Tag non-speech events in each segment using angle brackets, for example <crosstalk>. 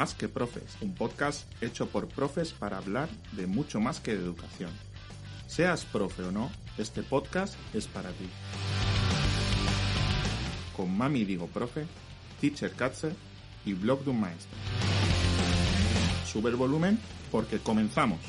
Más que Profes, un podcast hecho por profes para hablar de mucho más que de educación. Seas profe o no, este podcast es para ti. Con Mami Digo Profe, Teacher Katze y Blog de un Maestro. Sube el volumen porque comenzamos.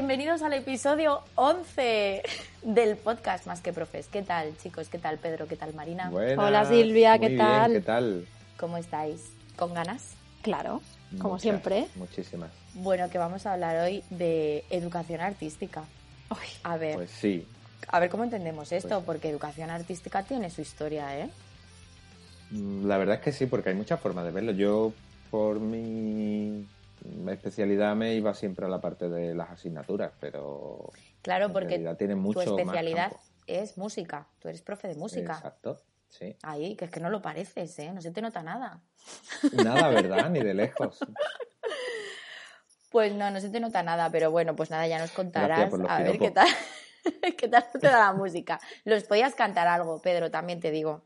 Bienvenidos al episodio 11 del podcast Más que Profes. ¿Qué tal, chicos? ¿Qué tal, Pedro? ¿Qué tal, Marina? Buenas, Hola, Silvia, muy ¿qué bien, tal? ¿Qué tal? ¿Cómo estáis? ¿Con ganas? Claro, como Muchas, siempre. Muchísimas. Bueno, que vamos a hablar hoy de educación artística. Uy, A ver, Pues sí. a ver cómo entendemos esto, pues- porque educación artística tiene su historia, ¿eh? Mm, La verdad es que sí, porque hay muchas formas de verlo. Yo, por mi especialidad, me iba siempre a la parte de las asignaturas, pero Claro, porque tiene mucho tu especialidad es música. Tú eres profe de música. Exacto, sí. Ahí, que es que no lo pareces, ¿eh? No se te nota nada. Nada, ¿verdad? Ni de lejos. <laughs> Pues no, no se te nota nada, pero bueno, pues nada, ya nos contarás por los a ver qué tal, <laughs> qué tal te da la música. Los podías cantar algo, Pedro, también te digo.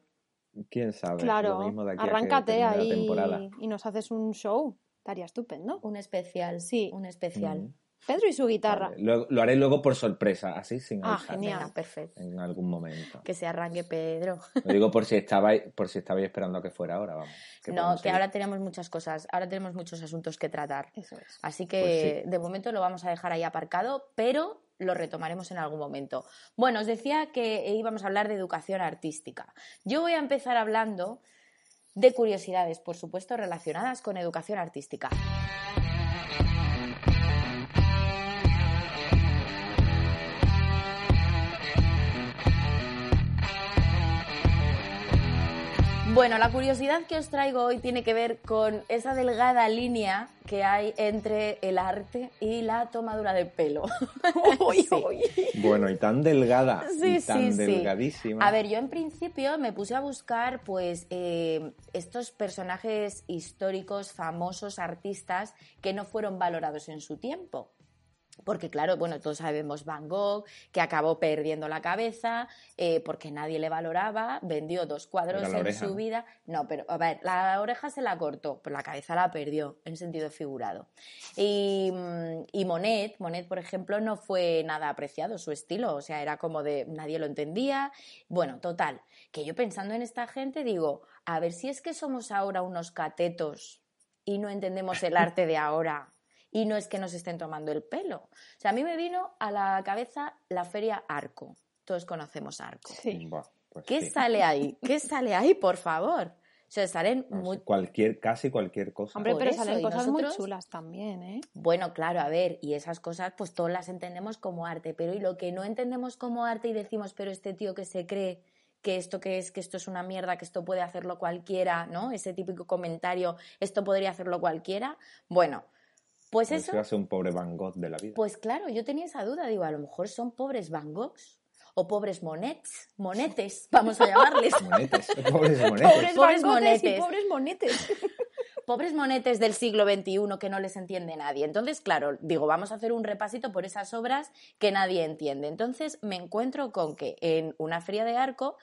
¿Quién sabe? claro, Lo mismo de aquí a que arráncate la ahí temporada. y nos haces un show. Estaría estupendo. Un especial, Sí. un especial. Mm, Pedro y su guitarra. vale. Lo, lo haré luego por sorpresa, así sin Ah, avisar, genial. Perfecto. en algún momento. Que se arranque Pedro. Lo digo por si estabais, por si estabais esperando a que fuera ahora, vamos. que no, que ahora tenemos muchas cosas, ahora tenemos muchos asuntos que tratar. Eso es. Así que Pues de momento lo vamos a dejar ahí aparcado, pero lo retomaremos en algún momento. Bueno, os decía que íbamos a hablar de educación artística. Yo voy a empezar hablando de curiosidades, por supuesto, relacionadas con educación artística. Bueno, la curiosidad que os traigo hoy tiene que ver con esa delgada línea que hay entre el arte y la tomadura de pelo. <laughs> Uy. Bueno, y tan delgada, Sí, y tan sí, sí. delgadísima. A ver, yo en principio me puse a buscar, pues, eh, estos personajes históricos, famosos, artistas que no fueron valorados en su tiempo. Porque claro, bueno, todos sabemos Van Gogh, que acabó perdiendo la cabeza eh, porque nadie le valoraba, vendió dos cuadros en oreja, su vida. No, pero a ver, la oreja se la cortó, pero la cabeza la perdió, en sentido figurado. Y, mm, y Monet, Monet, por ejemplo, no fue nada apreciado su estilo, o sea, era como de nadie lo entendía. Bueno, total, que yo pensando en esta gente digo, a ver si es que somos ahora unos catetos y no entendemos el arte de ahora y no es que nos estén tomando el pelo. O sea, a mí me vino a la cabeza la feria Arco. Todos conocemos Arco. Sí. Pues ¿Qué sí. sale ahí? ¿Qué sale ahí, por favor? O sea, salen No muy... cualquier, casi cualquier cosa. Hombre, Por pero eso, salen cosas nosotros- muy chulas también, ¿eh? Bueno, claro, a ver, y esas cosas pues todas las entendemos como arte, pero y lo que no entendemos como arte y decimos, pero este tío que se cree que esto que es, que esto es una mierda, que esto puede hacerlo cualquiera, ¿no? Ese típico comentario, esto podría hacerlo cualquiera. Bueno, pues A ver si eso... ser un pobre Van Gogh de la vida. Pues claro, yo tenía esa duda, digo, a lo mejor son pobres Van Goghs o pobres Monets, monetes, <laughs> vamos a llamarles. Monetes, <laughs> pobres monetes. Pobres, Pobres monetes. y pobres monetes. pobres monetes del siglo XXI que no les entiende nadie. Entonces, claro, digo, vamos a hacer un repasito por esas obras que nadie entiende. Entonces, me encuentro con que en una feria de arco,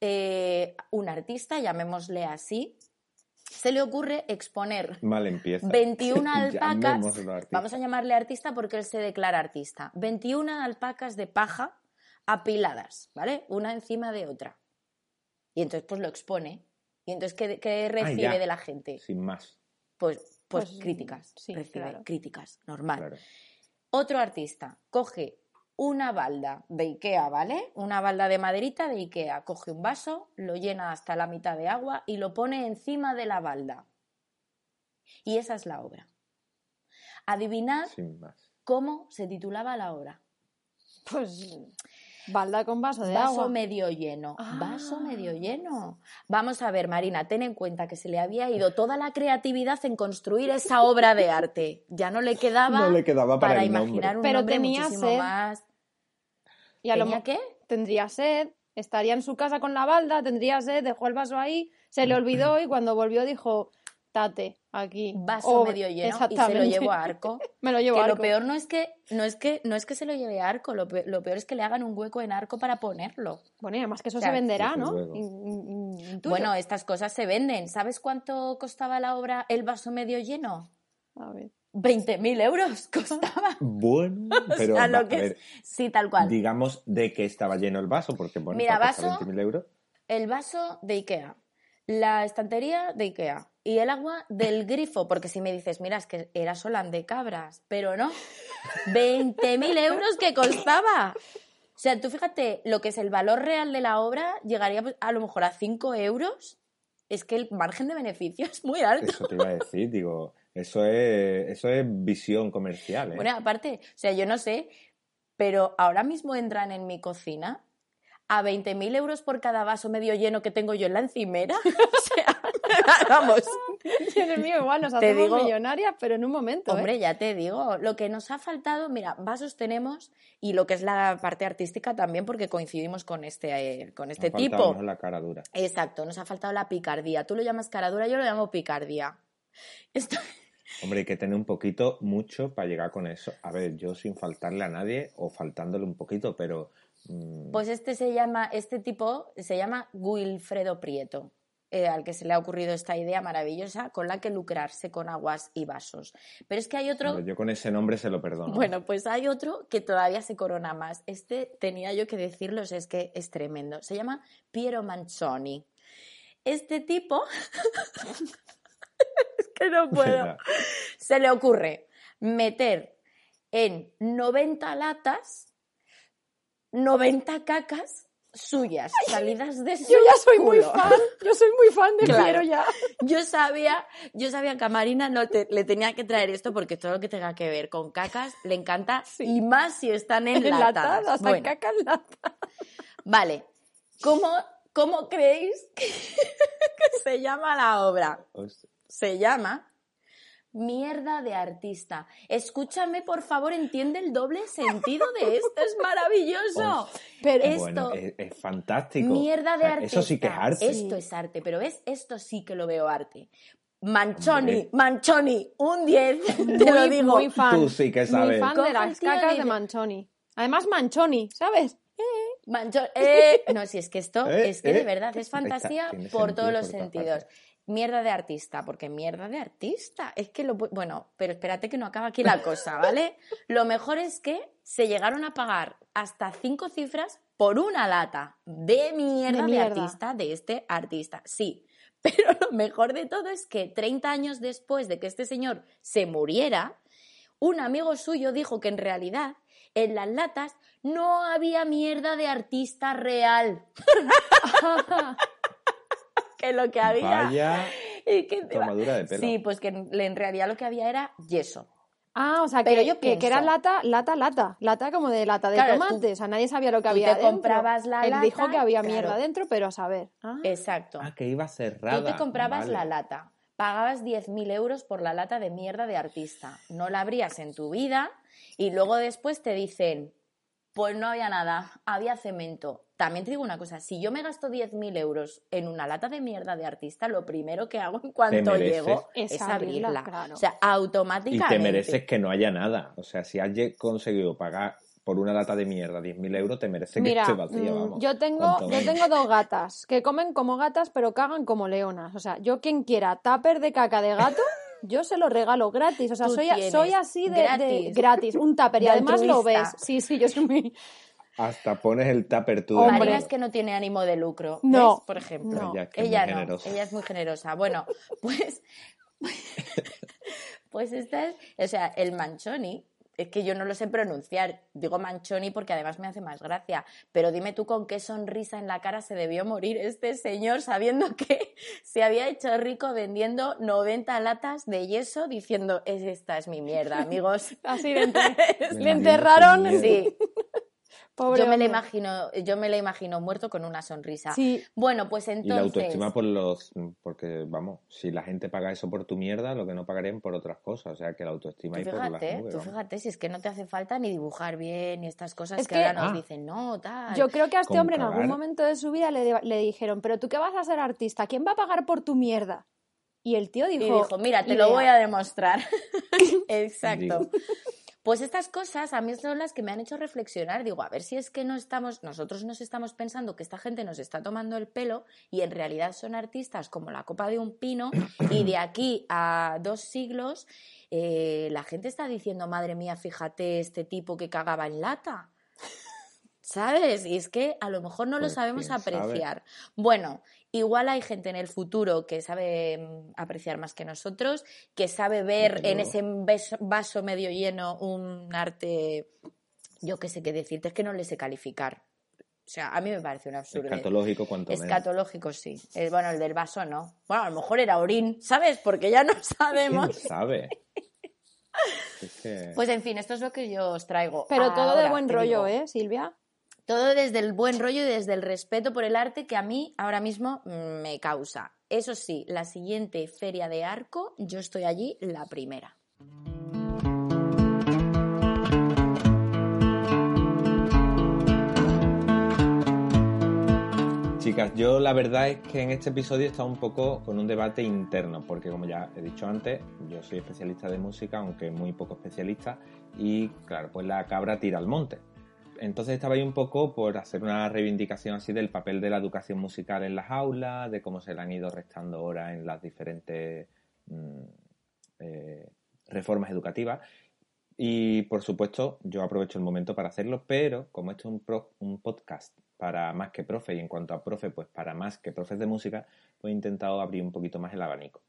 eh, un artista, llamémosle así, se le ocurre exponer Mal empieza. 21 <laughs> alpacas, vamos a llamarle artista porque él se declara artista, 21 alpacas de paja apiladas, ¿vale? Una encima de otra. Y entonces pues lo expone. Y entonces, ¿qué, qué recibe Ah, ya. de la gente? Sin más, Pues, pues, Pues, críticas, sí, recibe claro. críticas, normal. claro. Otro artista coge una balda de Ikea, ¿vale? Una balda de maderita de Ikea, coge un vaso, lo llena hasta la mitad de agua y lo pone encima de la balda. Y esa es la obra. Adivinad Sin más. cómo se titulaba la obra. Pues balda con vaso de Vaso agua. medio lleno. Ah. Vaso medio lleno. Vamos a ver, Marina, ten en cuenta que se le había ido toda la creatividad en construir esa obra de arte. Ya no le quedaba, No le quedaba para el nombre. imaginar un Pero nombre tenía muchísimo sed. más. Y a lo ¿Tenía mo- qué? tendría sed, estaría en su casa con la balda, tendría sed, dejó el vaso ahí, se le olvidó y cuando volvió dijo, estate aquí. vaso medio lleno y se lo llevo a arco. <laughs> Me lo llevo que a lo arco. peor no es que no es que no es que se lo lleve a arco, lo peor, lo peor es que le hagan un hueco en arco para ponerlo. Bueno, y además que eso se venderá, ¿no? Bueno, estas cosas se venden. ¿Sabes cuánto costaba la obra El vaso medio lleno? A ver. 20.000 euros <laughs> costaba. Bueno, <laughs> O pero va, lo a que es- ver, Sí, tal cual. digamos de que estaba lleno el vaso, porque bueno, Mira, vaso- 20.000 euros. El vaso de Ikea, la estantería de Ikea y el agua del <laughs> grifo, porque si me dices, mira, es que era Solan de cabras, pero no, 20.000 euros que costaba. O sea, tú fíjate, lo que es el valor real de la obra llegaría pues, a lo mejor a 5 euros. Es que el margen de beneficio es muy alto. Eso te iba a decir, digo, eso es, eso es visión comercial, ¿eh? Bueno, aparte, o sea, yo no sé, pero ahora mismo entran en mi cocina a 20.000 euros por cada vaso medio lleno que tengo yo en la encimera. <laughs> O sea, <laughs> vamos. Dios mío, igual nos Te hacemos digo- millonarias, pero en un momento, ¿eh? Hombre, ya te digo, lo que nos ha faltado, mira, vasos tenemos y lo que es la parte artística también, porque coincidimos con este, eh, con este Nos tipo. mejor la cara dura. Exacto, nos ha faltado la picardía. Tú lo llamas cara dura, yo lo llamo picardía. Esto- Hombre, hay que tener un poquito, mucho para llegar con eso. A ver, yo sin faltarle a nadie o faltándole un poquito, pero mm, Pues este se llama, este tipo se llama Wilfredo Prieto, eh, al que se le ha ocurrido esta idea maravillosa con la que lucrarse con aguas y vasos. Pero es que hay otro, yo con ese nombre se lo perdono. bueno, pues hay otro que todavía se corona más. Este tenía yo que decirlo, es que es tremendo. Se llama Piero Manzoni. Este tipo, <laughs> que no <laughs> puedo se le ocurre meter en 90 latas 90 cacas suyas salidas de su Yo ya soy muy fan, yo soy muy fan de Claro. Piero ya. Yo sabía, yo sabía que a Marina no te- le tenía que traer esto porque todo lo que tenga que ver con cacas le encanta Sí. y más si están <laughs> enlatadas. Enlatadas, Bueno, bueno. caca enlatada. vale. ¿Cómo, cómo creéis que, <laughs> que se llama la obra? Os- se llama Mierda de artista. Escúchame, por favor, entiende el doble sentido de esto. Es maravilloso. <laughs> Pero Esto, Bueno, es, es fantástico. mierda O de sea, artista. Eso sí que es arte. Esto es arte, pero ¿ves? Esto sí que lo veo arte. Manchoni. Manchoni, un 10, te lo muy, digo. muy fan. Tú sí que Muy sabes. fan Coge de las cacas de Manchoni. Además, Manchoni, ¿sabes? Mancho- <laughs> eh, no, si es que esto, Eh, es que de eh. verdad es fantasía por todos los sentidos. Mierda de artista, porque mierda de artista. Es que lo. Bueno, pero espérate que no acaba aquí la cosa, ¿vale? <laughs> Lo mejor es que se llegaron a pagar hasta cinco cifras por una lata de mierda de, mierda. artista de este artista. Sí. <laughs> Pero lo mejor de todo es que 30 años después de que este señor se muriera, un amigo suyo dijo que en realidad en las latas no había mierda de artista real. <laughs> <laughs> que lo que había. Vaya <laughs> y que- tomadura de pelo. Sí, pues que en, realidad lo que había era yeso. Ah, o sea, Pero que, yo que, que era lata, lata, lata. Lata como de lata de Claro, tomate. O sea, nadie sabía lo que había te dentro. comprabas la Él lata, dijo que había claro. mierda dentro, pero a saber. Ah, Exacto. Ah, que iba cerrada. Tú te comprabas Vale. la lata, pagabas 10.000 euros por la lata de mierda de artista, no la abrías en tu vida y luego después te dicen, pues no había nada, había cemento. También te digo una cosa, si yo me gasto 10.000 euros en una lata de mierda de artista, lo primero que hago en cuanto llego Es es, abrirla, abrirla. claro. O sea, Y automáticamente. te mereces que no haya nada. O sea, si has conseguido pagar por una lata de mierda 10.000 euros, te merece que Mira, esté vacía, mm, vamos. yo tengo, yo tengo dos gatas que comen como gatas pero cagan como leonas. O sea, yo quien quiera tupper de caca de gato, <laughs> yo se lo regalo gratis. O sea, soy, soy así de de- gratis. gratis, un tupper y De además lo ves. Sí, sí, yo soy muy... Hasta pones el tupper tú. Hombre. Marina es que no tiene ánimo de lucro, No, ¿ves? Por ejemplo. no. Ella no, generosa. ella es muy generosa. Bueno, <laughs> pues, <laughs> pues esta es, o sea, el manchoni, es que yo no lo sé pronunciar, digo manchoni porque además me hace más gracia, pero dime tú con qué sonrisa en la cara se debió morir este señor sabiendo <laughs> que se había hecho rico vendiendo 90 latas de yeso diciendo, es esta es mi mierda, amigos. Así enter- le enterraron. Sí, Pobre yo me, hombre. imagino, yo me lo imagino muerto con una sonrisa. Sí, Bueno, pues Y la entonces... autoestima por los... Porque, vamos, si la gente paga eso por tu mierda, lo que no pagarían por otras cosas. O sea, que la autoestima Tú ahí por las fíjate, nubes, tú vamos. fíjate, si es que no te hace falta ni dibujar bien ni estas cosas Es que, que- ahora nos Ah. dicen, no, tal. yo creo que a este hombre en algún momento de su vida le, le dijeron, pero tú qué vas a ser artista, ¿quién va a pagar por tu mierda? Y el tío dijo... Y dijo, mira, te lo voy a demostrar. <laughs> Exacto. Pues estas cosas a mí son las que me han hecho reflexionar. Digo, a ver si es que no estamos, nosotros nos estamos pensando que esta gente nos está tomando el pelo y en realidad son artistas como la copa de un pino y de aquí a dos siglos eh, la gente está diciendo, madre mía, fíjate este tipo que cagaba en lata. ¿Sabes? Y es que a lo mejor no lo Pues, sabemos sabe. apreciar. Bueno, igual hay gente en el futuro que sabe mm, apreciar más que nosotros, que sabe ver en ese vaso medio lleno un arte, yo qué sé qué decirte, es que no le sé calificar. O sea, a mí me parece un absurdo. Escatológico cuanto menos. Escatológico, sí. Eh, bueno, el del vaso no. Bueno, a lo mejor era orín, ¿sabes? Porque ya no <laughs> ¿Quién sabemos. sabe? <laughs> Es que- Pues en fin, esto es lo que yo os traigo. Pero todo de buen rollo, digo, ¿eh, Silvia? Todo desde el buen rollo y desde el respeto por el arte que a mí ahora mismo mm, me causa. Eso sí, la siguiente feria de arco, yo estoy allí la primera. Chicas, yo la verdad es que en este episodio he estado un poco con un debate interno, porque como ya he dicho antes, yo soy especialista de música, aunque muy poco especialista, y claro, pues la cabra tira al monte. Entonces estaba ahí un poco por hacer una reivindicación así del papel de la educación musical en las aulas, de cómo se le han ido restando horas en las diferentes mm, eh, reformas educativas. Y por supuesto, yo aprovecho el momento para hacerlo, pero como esto es un, un podcast para más que profe, y en cuanto a profe, pues para más que profes de música, pues he intentado abrir un poquito más el abanico.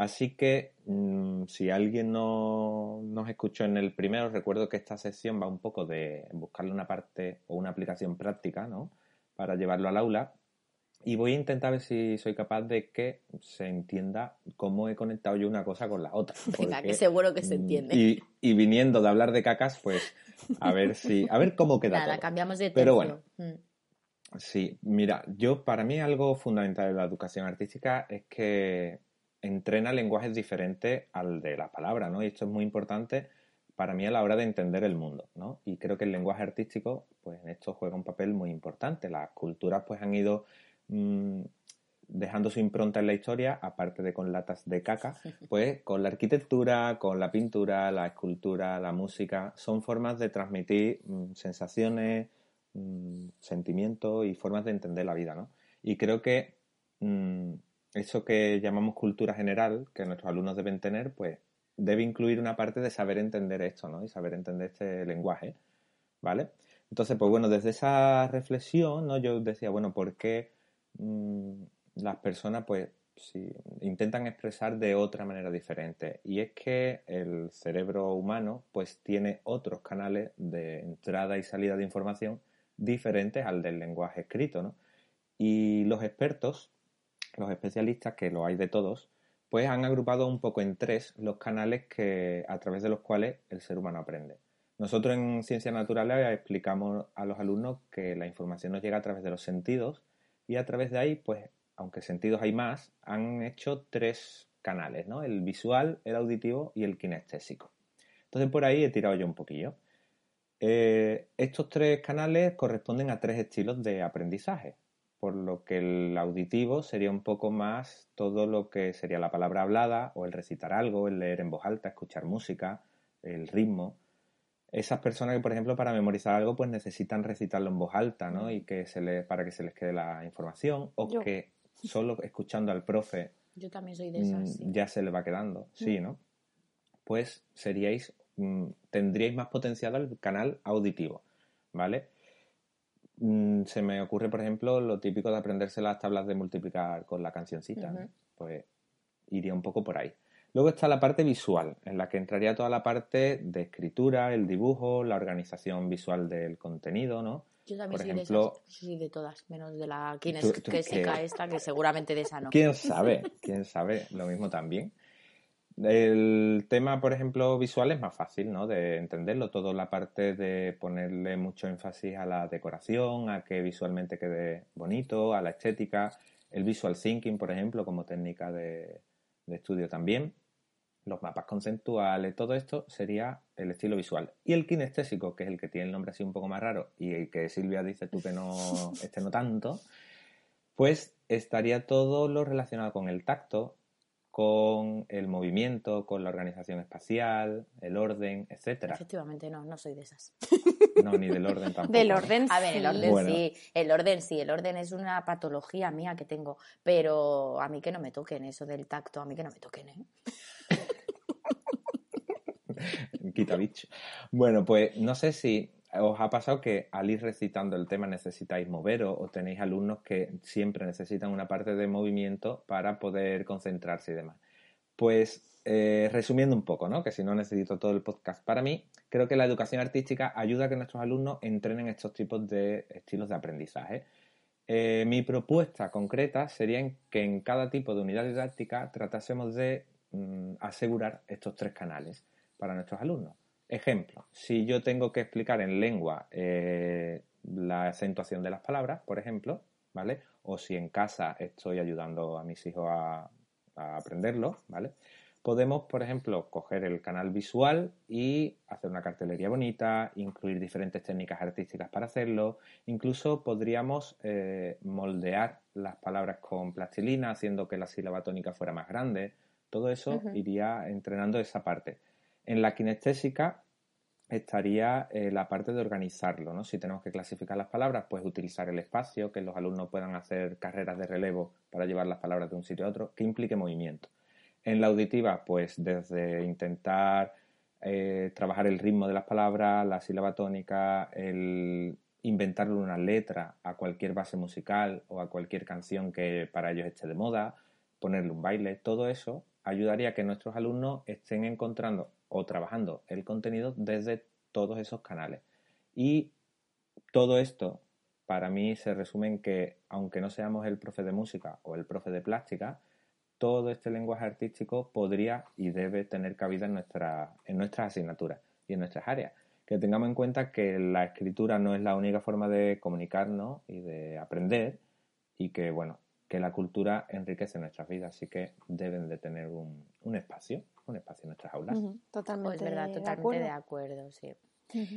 Así que mm, si alguien no nos escuchó en el primero, recuerdo que esta sección va un poco de buscarle una parte o una aplicación práctica, ¿no? Para llevarlo al aula. Y voy a intentar ver si soy capaz de que se entienda cómo he conectado yo una cosa con la otra. <laughs> Venga, que seguro que se mm, entiende. Y, y viniendo de hablar de cacas, pues a ver si, a ver cómo queda Nada, todo. cambiamos de Pero tercio. Mm. Sí, mira, yo para mí algo fundamental de la educación artística es que entrena lenguajes diferentes al de la palabra, ¿no? Y esto es muy importante para mí a la hora de entender el mundo, ¿no? Y creo que el lenguaje artístico, pues en esto juega un papel muy importante. Las culturas, pues han ido mm, dejando su impronta en la historia, aparte de con latas de caca, <laughs> pues con la arquitectura, con la pintura, la escultura, la música, son formas de transmitir mm, sensaciones, mm, sentimientos y formas de entender la vida, ¿no? Y creo que eso que llamamos cultura general, que nuestros alumnos deben tener, pues debe incluir una parte de saber entender esto, ¿no? Y saber entender este lenguaje, ¿vale? Entonces, pues bueno, desde esa reflexión, ¿no? Yo decía, bueno, ¿por qué mm, las personas, pues, intentan expresar de otra manera diferente? Y es que el cerebro humano, pues, tiene otros canales de entrada y salida de información diferentes al del lenguaje escrito, ¿no? Y los expertos, los especialistas, que lo hay de todos, pues han agrupado un poco en tres los canales que, a través de los cuales el ser humano aprende. Nosotros en Ciencias Naturales explicamos a los alumnos que la información nos llega a través de los sentidos y a través de ahí, pues, aunque sentidos hay más, han hecho tres canales, ¿no? El visual, el auditivo y el kinestésico. Entonces por ahí he tirado yo un poquillo. Eh, estos tres canales corresponden a tres estilos de aprendizaje, por lo que el auditivo sería un poco más todo lo que sería la palabra hablada o el recitar algo, el leer en voz alta, escuchar música, el ritmo. Esas personas que, por ejemplo, para memorizar algo, pues necesitan recitarlo en voz alta, ¿no? Y que se les, para que se les quede la información, o Yo. que solo escuchando al profe Yo también soy de mm, esas. sí. ya se le va quedando, sí, ¿no? Pues seríais, mm, tendríais más potencial el canal auditivo, ¿vale? Mm, se me ocurre, por ejemplo, lo típico de aprenderse las tablas de multiplicar con la cancioncita, ¿no? Pues iría un poco por ahí. Luego está la parte visual, en la que entraría toda la parte de escritura, el dibujo, la organización visual del contenido, ¿no? Yo también por soy ejemplo- de esas. Soy de todas, menos de la kinestésica esta, que seguramente de esa no. ¿Quién <laughs> sabe? ¿Quién sabe? Lo mismo también. El tema, por ejemplo, visual es más fácil, ¿no? De entenderlo. Todo la parte de ponerle mucho énfasis a la decoración, a que visualmente quede bonito, a la estética. El visual thinking, por ejemplo, como técnica de, de estudio también. Los mapas conceptuales, todo esto sería el estilo visual. Y el kinestésico, que es el que tiene el nombre así un poco más raro y el que Silvia dice tú que no, <laughs> este no tanto, pues estaría todo lo relacionado con el tacto, con el movimiento, con la organización espacial, el orden, etcétera. Efectivamente, no, no soy de esas. <laughs> No, ni del orden tampoco. Del orden A ver, el sí. orden Bueno. sí, el orden sí, el orden es una patología mía que tengo, pero a mí que no me toquen eso del tacto, a mí que no me toquen, ¿eh? <laughs> Quita bicho. Bueno, pues no sé si os ha pasado que al ir recitando el tema necesitáis moveros o tenéis alumnos que siempre necesitan una parte de movimiento para poder concentrarse y demás. Pues eh, resumiendo un poco, ¿no? Que si no necesito todo el podcast para mí, creo que la educación artística ayuda a que nuestros alumnos entrenen estos tipos de estilos de aprendizaje. Eh, mi propuesta concreta sería que en cada tipo de unidad didáctica tratásemos de mm, asegurar estos tres canales para nuestros alumnos. Ejemplo, si yo tengo que explicar en lengua eh, la acentuación de las palabras, por ejemplo, ¿vale? O si en casa estoy ayudando a mis hijos a, a aprenderlo, ¿vale? Podemos, por ejemplo, coger el canal visual y hacer una cartelería bonita, incluir diferentes técnicas artísticas para hacerlo. Incluso podríamos eh, moldear las palabras con plastilina, haciendo que la sílaba tónica fuera más grande. Todo eso iría entrenando esa parte. En la kinestésica estaría eh, la parte de organizarlo, ¿no? Si tenemos que clasificar las palabras, pues utilizar el espacio, que los alumnos puedan hacer carreras de relevo para llevar las palabras de un sitio a otro, que implique movimiento. En la auditiva, pues desde intentar eh, trabajar el ritmo de las palabras, la sílaba tónica, el inventarle una letra a cualquier base musical o a cualquier canción que para ellos esté de moda, ponerle un baile, todo eso ayudaría a que nuestros alumnos estén encontrando o trabajando el contenido desde todos esos canales. Y todo esto, para mí, se resume en que, aunque no seamos el profe de música o el profe de plástica, todo este lenguaje artístico podría y debe tener cabida en, nuestra, en nuestras asignaturas y en nuestras áreas. Que tengamos en cuenta que la escritura no es la única forma de comunicarnos y de aprender y que, bueno, que la cultura enriquece nuestras vidas, así que deben de tener un, un espacio, un espacio en nuestras aulas. Ujú, Totalmente. Pues verdad, de totalmente acuerdo. de acuerdo, sí.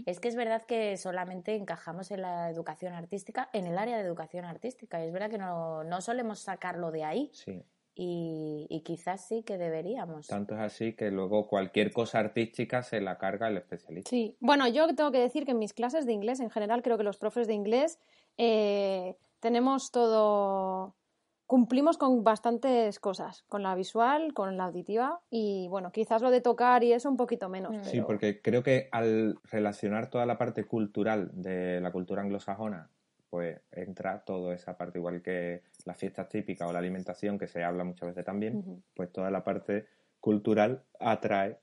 Es que es verdad que solamente encajamos en la educación artística, en el área de educación artística. Y es verdad que no, no solemos sacarlo de ahí. Sí, Y, y quizás sí que deberíamos. tanto es así que luego cualquier cosa artística se la carga el especialista. Sí, bueno, yo tengo que decir que en mis clases de inglés, en general, creo que los profes de inglés eh, tenemos todo, cumplimos con bastantes cosas, con la visual, con la auditiva y bueno, quizás lo de tocar y eso un poquito menos. Mm. Sí, pero- porque creo que al relacionar toda la parte cultural de la cultura anglosajona, pues entra toda esa parte, igual que las fiestas típicas o la alimentación, que se habla muchas veces también, Ujú. pues toda la parte cultural atrae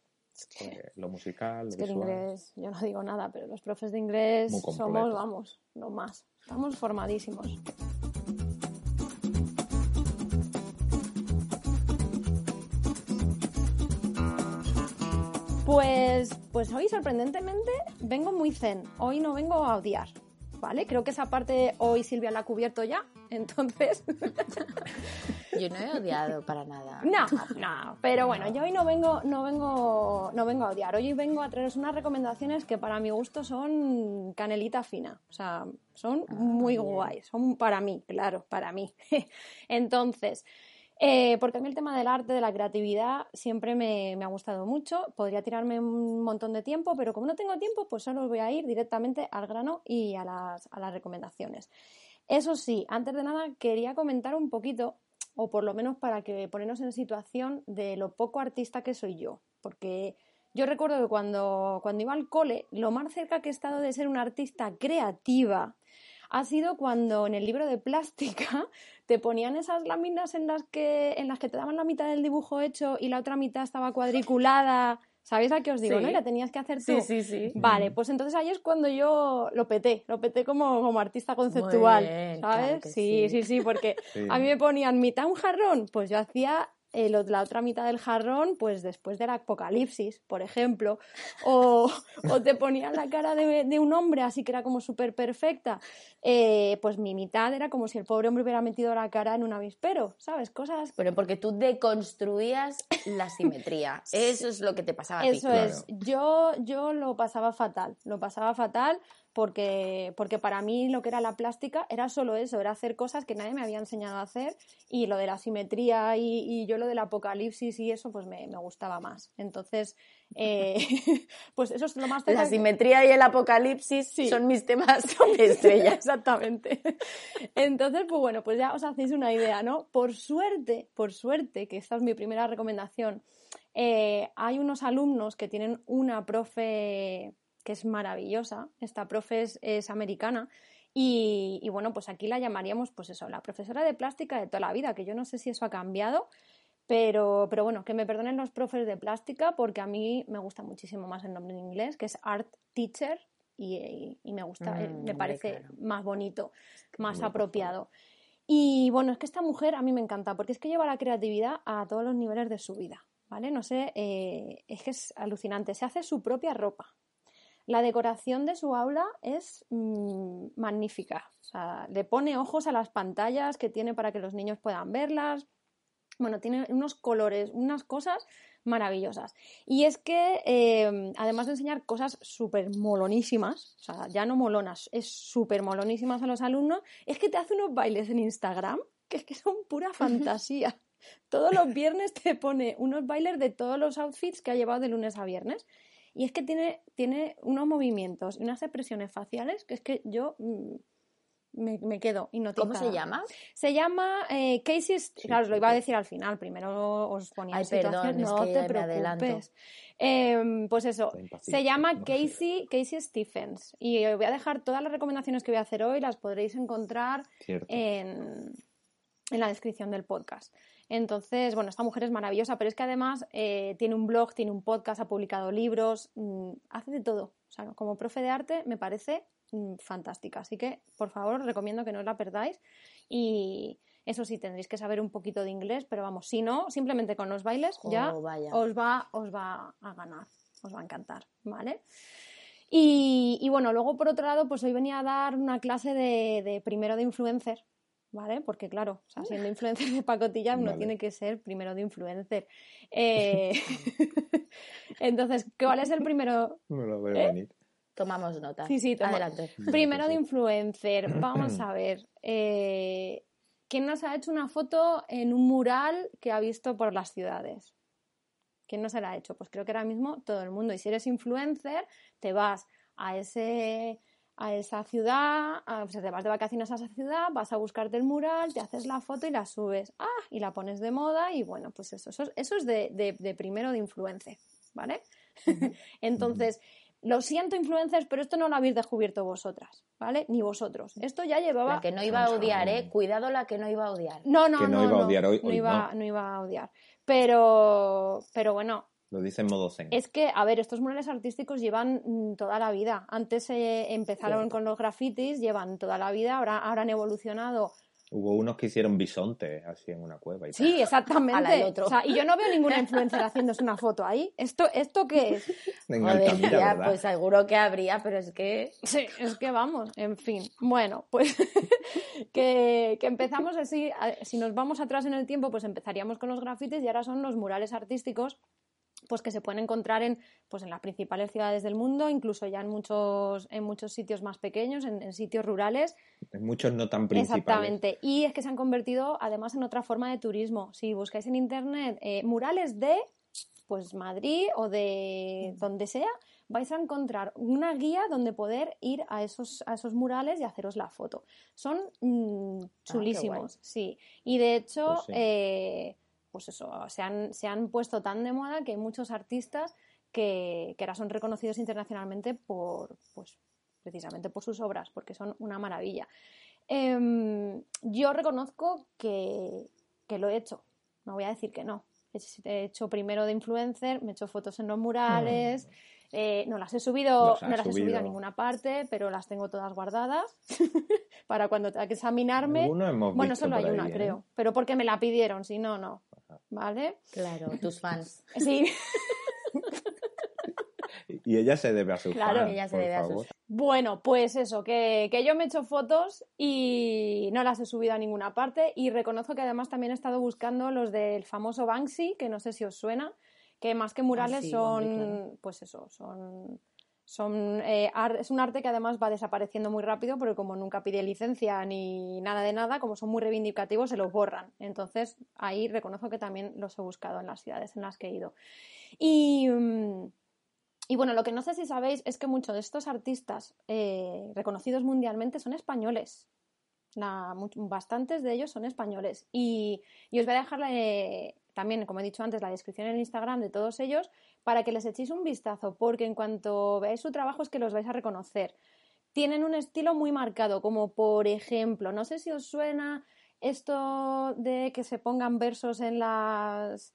pues, lo musical, lo Es que el visual. inglés, yo no digo nada, pero los profes de inglés somos, vamos, lo más. Estamos formadísimos. Pues, pues hoy sorprendentemente vengo muy zen. Hoy no vengo a odiar, ¿vale? Creo que esa parte hoy Silvia la ha cubierto ya, entonces <laughs> Yo no he odiado para nada. no, no, pero bueno, yo hoy no vengo, no vengo, no vengo a odiar. Hoy vengo a traeros unas recomendaciones que para mi gusto son canelita fina. O sea, son muy bien. guays. Son para mí, claro, para mí. <laughs> Entonces, eh, porque a mí el tema del arte, de la creatividad, siempre me, me ha gustado mucho. Podría tirarme un montón de tiempo, pero como no tengo tiempo, pues solo voy a ir directamente al grano y a las, a las recomendaciones. Eso sí, antes de nada quería comentar un poquito o por lo menos para que ponernos en situación de lo poco artista que soy yo. Porque yo recuerdo que cuando, cuando iba al cole, lo más cerca que he estado de ser una artista creativa ha sido cuando en el libro de plástica <laughs> te ponían esas láminas en las que, en las que te daban la mitad del dibujo hecho y la otra mitad estaba cuadriculada. ¿Sabéis a qué os digo? Sí. ¿no? Y la tenías que hacer tú. Sí, sí, sí. Vale, pues entonces ahí es cuando yo lo peté, lo peté como, como artista conceptual, bien, ¿sabes? claro que sí, sí. sí, sí, porque <laughs> Sí. a mí me ponían mitad un jarrón, pues yo hacía el ot- la otra mitad del jarrón, pues después del apocalipsis, por ejemplo, o, o te ponían la cara de, de un hombre así que era como súper perfecta, eh, pues mi mitad era como si el pobre hombre hubiera metido la cara en un avispero, ¿sabes? Cosas Pero porque tú deconstruías la simetría. <laughs> Eso es lo que te pasaba a ti. Eso Claro. es, yo, yo lo pasaba fatal, lo pasaba fatal porque, porque para mí lo que era la plástica era solo eso, era hacer cosas que nadie me había enseñado a hacer y lo de la simetría y, y yo lo del apocalipsis y eso pues me, me gustaba más. Entonces, eh, <laughs> pues eso es lo más La simetría y el apocalipsis son mis temas <laughs> <laughs> estrella. Exactamente. Entonces, pues bueno, pues ya os hacéis una idea, ¿no? Por suerte, por suerte, que esta es mi primera recomendación, eh, hay unos alumnos que tienen una profe que es maravillosa. Esta profe es, americana. Y, bueno, pues aquí la llamaríamos, pues eso, la profesora de plástica de toda la vida, que yo no sé si eso ha cambiado, pero, pero bueno, que me perdonen los profes de plástica porque a mí me gusta muchísimo más el nombre en inglés, que es Art Teacher, y, me gusta, eh, mm, me parece más bonito, más apropiado. Y bueno, es que esta mujer a mí me encanta porque es que lleva la creatividad a todos los niveles de su vida, ¿vale? No sé, eh, es que es alucinante. Se hace su propia ropa, la decoración de su aula es mm, magnífica. O sea, le pone ojos a las pantallas que tiene para que los niños puedan verlas. Bueno, tiene unos colores, unas cosas maravillosas. Y es que, em, además de enseñar cosas súper molonísimas, o sea, ya no molonas, es súper molonísimas a los alumnos, es que te hace unos bailes en Instagram que es que son pura <laughs> fantasía. Todos los viernes te pone unos bailes de todos los outfits que ha llevado de lunes a viernes. Y es que tiene, tiene unos movimientos y unas expresiones faciales que es que yo mm, me, quedo hipnotizada. ¿Cómo se llama? Se llama eh, Casey... claro, os lo iba a decir al final. Primero os ponía Ay, perdón, no te preocupes. Em, pues eso, se llama Casey, Casey Stephens. Y os voy a dejar todas las recomendaciones que voy a hacer hoy, las podréis encontrar en, en la descripción del podcast. Entonces, bueno, esta mujer es maravillosa, pero es que además eh, tiene un blog, tiene un podcast, ha publicado libros, mm, hace de todo. O sea, como profe de arte me parece mm, fantástica. Así que, por favor, recomiendo que no os la perdáis. Y eso sí, tendréis que saber un poquito de inglés, pero vamos, si no, simplemente con los bailes ya oh, os va, os va a ganar, os va a encantar, ¿vale? Y, bueno, luego por otro lado, pues hoy venía a dar una clase de, de primero de influencer, ¿vale? Porque claro, siendo influencer de pacotilla uno tiene que ser primero de influencer. Eh, <laughs> entonces, ¿cuál es el primero? No lo veo ¿Eh? venir. Tomamos nota. Sí, sí, adelante. Primero de influencer, vamos a ver. Eh, ¿Quién nos ha hecho una foto en un mural que ha visto por las ciudades? ¿Quién nos la ha hecho? Pues creo que ahora mismo todo el mundo. Y si eres influencer, te vas a ese a esa ciudad, a, te vas de vacaciones a esa ciudad, vas a buscarte el mural, te haces la foto y la subes. Ah, y la pones de moda y bueno, pues eso, eso, es de, primero de influencer, ¿vale? <laughs> Entonces, lo siento influencers, pero esto no lo habéis descubierto vosotras, ¿vale? Ni vosotros. Esto ya llevaba... La que no iba a odiar, ¿eh? Cuidado la que no iba a odiar. No, no, no. no, iba a odiar hoy, no, iba, no iba a odiar. Pero, pero bueno, lo dice en modo zen. Es que, a ver, estos murales artísticos llevan mm, toda la vida. Antes eh, empezaron con los grafitis, llevan toda la vida, ahora, ahora han evolucionado Hubo unos que hicieron bisonte así en una cueva. Y sí, exactamente. O sea, y yo no veo ninguna influencer haciéndose una foto ahí. ¿Esto, esto qué es? <laughs> pues seguro que habría, pero es que... Sí, es que vamos, en fin. Bueno, pues <laughs> que, que, empezamos así, si nos vamos atrás en el tiempo, pues empezaríamos con los grafitis y ahora son los murales artísticos pues que se pueden encontrar en, pues en las principales ciudades del mundo, incluso ya en muchos, en muchos sitios más pequeños, en, sitios rurales. En muchos no tan principales. Exactamente. Y es que se han convertido además en otra forma de turismo. Si buscáis en internet eh, murales de pues Madrid o de donde sea, vais a encontrar una guía donde poder ir a esos, a esos murales y haceros la foto. Son mm, ah, chulísimos, sí. Y de hecho, pues eh, pues eso, se han, se han puesto tan de moda que hay muchos artistas que, ahora son reconocidos internacionalmente por, pues, precisamente por sus obras, porque son una maravilla. Em, yo reconozco que, lo he hecho, no voy a decir que no. He hecho primero de influencer, me he hecho fotos en los murales, mm. eh, no las he subido, no las he subido a ninguna parte, pero las tengo todas guardadas <laughs> para cuando tenga que examinarme. bueno, solo hay una, ¿eh? creo, pero porque me la pidieron, si no, no. ¿Vale? Claro, tus fans. Sí. <laughs> y ella se debe a sus claro, ella se debe a sus Bueno, pues eso, que, yo me he hecho fotos y no las he subido a ninguna parte y reconozco que además también he estado buscando los del famoso Banksy, que no sé si os suena, que más que murales ah, son, pues eso, son Eh, es un arte que además va desapareciendo muy rápido porque como nunca pide licencia ni nada de nada, como son muy reivindicativos, se los borran. Entonces ahí reconozco que también los he buscado en las ciudades en las que he ido. Y, mm, y bueno, lo que no sé si sabéis es que muchos de estos artistas eh, reconocidos mundialmente son españoles. Bastantes de ellos son españoles. Y, y os voy a dejar eh, también, como he dicho antes, la descripción en Instagram de todos ellos para que les echéis un vistazo, porque en cuanto veáis su trabajo es que los vais a reconocer. Tienen un estilo muy marcado, como por ejemplo, no sé si os suena esto de que se pongan versos en las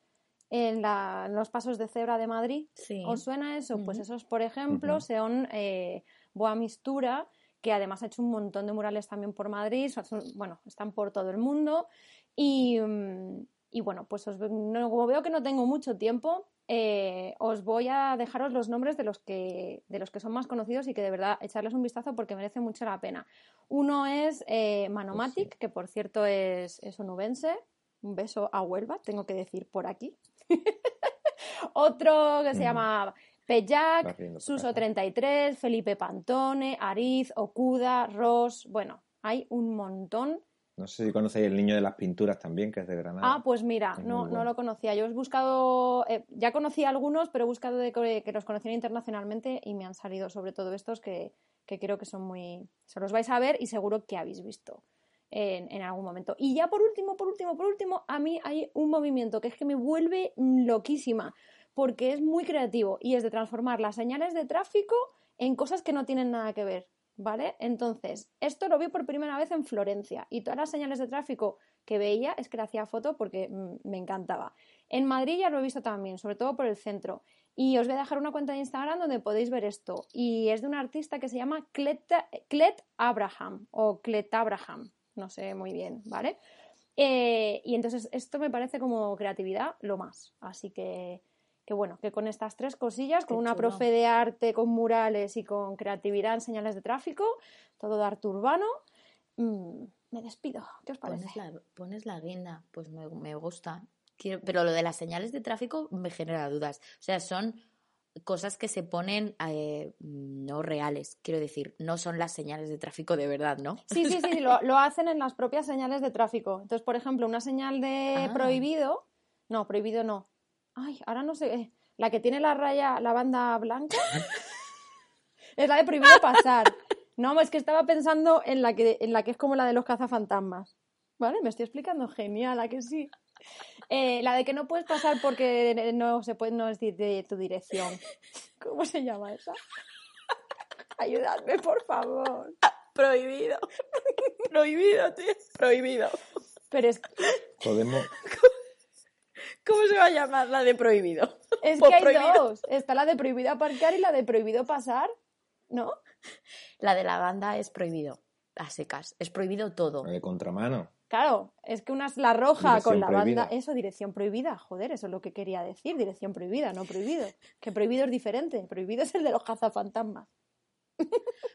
en, la- en los pasos de cebra de Madrid. Sí. ¿Os suena eso? Pues esos, por ejemplo, son eh, Boa Mistura, que además ha hecho un montón de murales también por Madrid, son- bueno, están por todo el mundo. Y, mm, y bueno, pues os, no- como veo que no tengo mucho tiempo, eh, os voy a dejaros los nombres de los, que, de los que son más conocidos y que de verdad echarles un vistazo porque merece mucho la pena. Uno es eh, Manomatic, que por cierto es, es onubense. Un beso a Huelva, tengo que decir por aquí. <laughs> Otro que se llama Pellac, Va riendo por Suso acá. 33, Felipe Pantone, Ariz, Okuda, Ross. Bueno, hay un montón. No sé si conocéis el niño de las pinturas también, que es de Granada. Ah, pues mira, no, no lo conocía. Yo he buscado, eh, ya conocí algunos, pero he buscado de que, que los conociera internacionalmente y me han salido sobre todo estos que, que creo que son muy... Se los vais a ver y seguro que habéis visto en, en algún momento. Y ya por último, por último, por último, a mí hay un movimiento que es que me vuelve loquísima porque es muy creativo y es de transformar las señales de tráfico en cosas que no tienen nada que ver, ¿vale? Entonces, esto lo vi por primera vez en Florencia y todas las señales de tráfico que veía es que le hacía foto porque mm, me encantaba. En Madrid ya lo he visto también, sobre todo por el centro. Y os voy a dejar una cuenta de Instagram donde podéis ver esto. Y es de un artista que se llama Clet, Clet Abraham o Clet Abraham, no sé muy bien, ¿vale? Eh, y entonces esto me parece como creatividad lo más. Así que, que bueno, que con estas tres cosillas, con Qué una chulo. profe de arte, con murales y con creatividad en señales de tráfico, todo de arte urbano, mm, me despido. ¿Qué os parece? Pones la, pones la guinda, pues me, me gusta. Quiero- pero lo de las señales de tráfico me genera dudas. O sea, son cosas que se ponen eh, no reales, quiero decir, no son las señales de tráfico de verdad, ¿no? Sí, sí, sí, lo, lo hacen en las propias señales de tráfico. Entonces, por ejemplo, una señal de Ah. prohibido, no, prohibido no. Ay, ahora no sé, eh, la que tiene la raya, la banda blanca, <laughs> es la de prohibido pasar. No, es que estaba pensando en la que, en la que es como la de los cazafantasmas. ¿Vale? Me estoy explicando genial, ¿a que sí? Eh, la de que no puedes pasar porque no se puede, no es de, de tu dirección. ¿Cómo se llama esa? Ayudadme, por favor. Prohibido. <laughs> prohibido, tío. Prohibido. Pero es, Podemos, <laughs> ¿Cómo se va a llamar la de prohibido? es que hay prohibido. dos. Está la de prohibido aparcar y la de prohibido pasar, ¿no? La de la banda es prohibido. A secas. Es prohibido todo. de contramano. Claro, es que una es la roja Dirección con la prohibida. banda. Eso, dirección prohibida. Joder, eso es lo que quería decir. Dirección prohibida, no prohibido. Que prohibido es diferente. Prohibido es el de los cazafantasmas.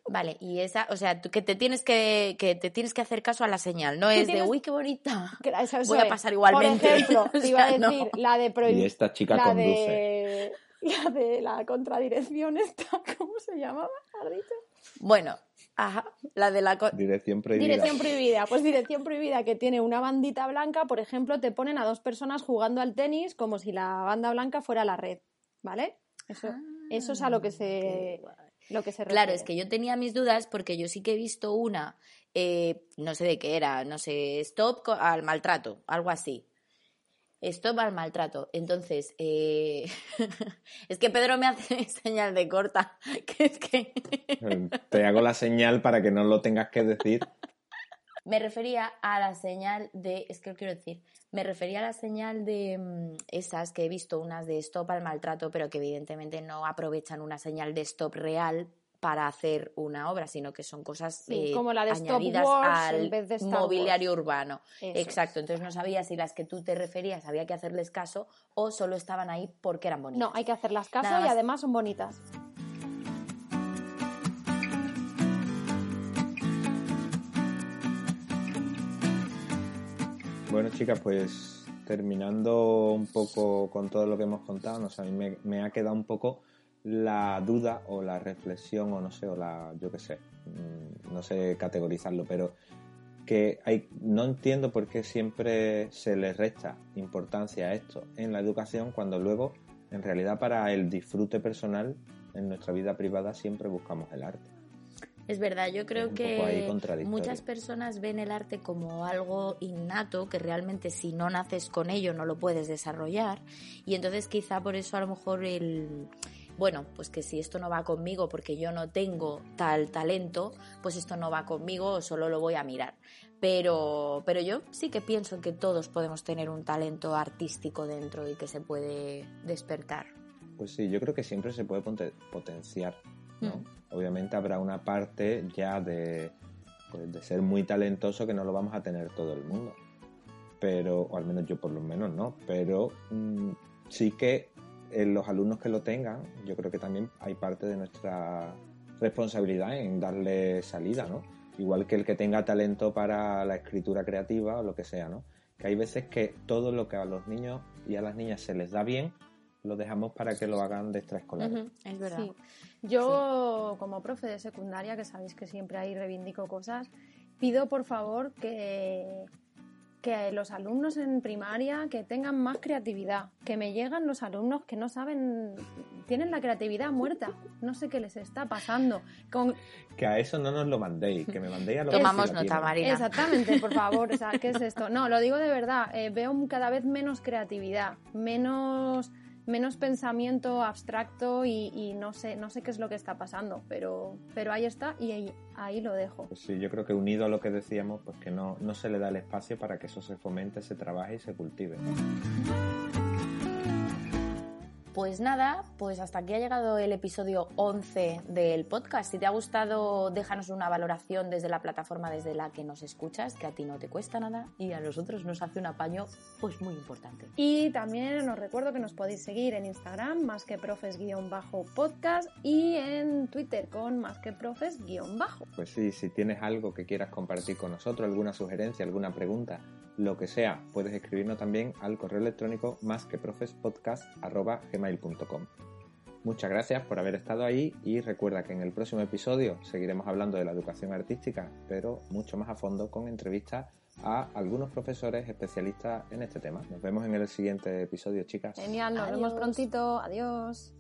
Vale, y esa, o sea, que te tienes que, que te tienes que hacer caso a la señal, no es de uy, qué bonita. Que- eso- eso Voy a pasar igualmente. Por ejemplo, <laughs> te iba a no. decir la de Y prohibido. esta chica La conduce. de, <laughs> la de la contradirección esta, <laughs> ¿cómo se llamaba? ¿Has dicho? Bueno, ajá, la de la Dirección prohibida. Dirección prohibida. Pues dirección prohibida que tiene una bandita blanca, por ejemplo, te ponen a dos personas jugando al tenis como si la banda blanca fuera la red, ¿vale? Eso, eso es a lo que se. Lo que se Claro, es que yo tenía mis dudas porque yo sí que he visto una, eh, no sé de qué era, no sé, stop al maltrato, algo así. Stop al maltrato. Entonces, eh, <laughs> es que Pedro me hace <laughs> señal de corta, <laughs> que es que Te hago la señal para que no lo tengas que decir. Me refería a la señal de, es que lo quiero decir, me refería a la señal de mm, esas que he visto, unas de stop al maltrato, pero que evidentemente no aprovechan una señal de stop real para hacer una obra, sino que son cosas Sí, eh, como la de Stop añadidas en al vez de Star mobiliario urbano. Eso Exacto, entonces no sabía si las que tú te referías había que hacerles caso o solo estaban ahí porque eran bonitas. No, hay que hacerlas caso y más. además son bonitas. Bueno, chicas, pues terminando un poco con todo lo que hemos contado, no sé, a mí me, ha quedado un poco la duda o la reflexión o no sé, o la, yo qué sé, mm, no sé categorizarlo, pero que hay, no entiendo por qué siempre se le resta importancia a esto en la educación cuando luego, en realidad, para el disfrute personal en nuestra vida privada siempre buscamos el arte. Es verdad, yo creo que muchas personas ven el arte como algo innato, que realmente si no naces con ello no lo puedes desarrollar. Y entonces quizá por eso a lo mejor el, bueno, pues que si esto no va conmigo porque yo no tengo tal talento, pues esto no va conmigo, solo lo voy a mirar. Pero, pero yo sí que pienso que todos podemos tener un talento artístico dentro y que se puede despertar. Pues sí, yo creo que siempre se puede potenciar, ¿no? Mm obviamente habrá una parte ya de, pues, de ser muy talentoso que no lo vamos a tener todo el mundo. Pero, o al menos yo por lo menos no, pero mm, sí que en los alumnos que lo tengan, yo creo que también hay parte de nuestra responsabilidad en darle salida, ¿no? Igual que el que tenga talento para la escritura creativa o lo que sea, ¿no? Que hay veces que todo lo que a los niños y a las niñas se les da bien, lo dejamos para que lo hagan de extraescolar. es verdad. Yo, como profe de secundaria, que sabéis que siempre ahí reivindico cosas, pido por favor que, que los alumnos en primaria que tengan más creatividad, que me llegan los alumnos que no saben, tienen la creatividad muerta, no sé qué les está pasando. Con... Que a eso no nos lo mandéis, que me mandéis a lo Tomamos nota, Marina. Exactamente, por favor, o sea, ¿qué es <laughs> esto? No, lo digo de verdad, eh, veo cada vez menos creatividad, menos menos pensamiento abstracto y, no sé no sé qué es lo que está pasando pero pero ahí está y ahí, ahí lo dejo. Pues sí yo creo que unido a lo que decíamos pues que no no se le da el espacio para que eso se fomente se trabaje y se cultive pues nada, pues hasta aquí ha llegado el episodio 11 del podcast. Si te ha gustado, déjanos una valoración desde la plataforma desde la que nos escuchas, que a ti no te cuesta nada y a nosotros nos hace un apaño pues muy importante. Y también os recuerdo que nos podéis seguir en Instagram, más que profes-podcast y en Twitter con más que profes-bajo. Pues sí, si tienes algo que quieras compartir con nosotros, alguna sugerencia, alguna pregunta, lo que sea, puedes escribirnos también al correo electrónico más que gmail.com. Muchas gracias por haber estado ahí y recuerda que en el próximo episodio seguiremos hablando de la educación artística, pero mucho más a fondo con entrevistas a algunos profesores especialistas en este tema. Nos vemos en el siguiente episodio, chicas. Genial, nos vemos prontito. Adiós.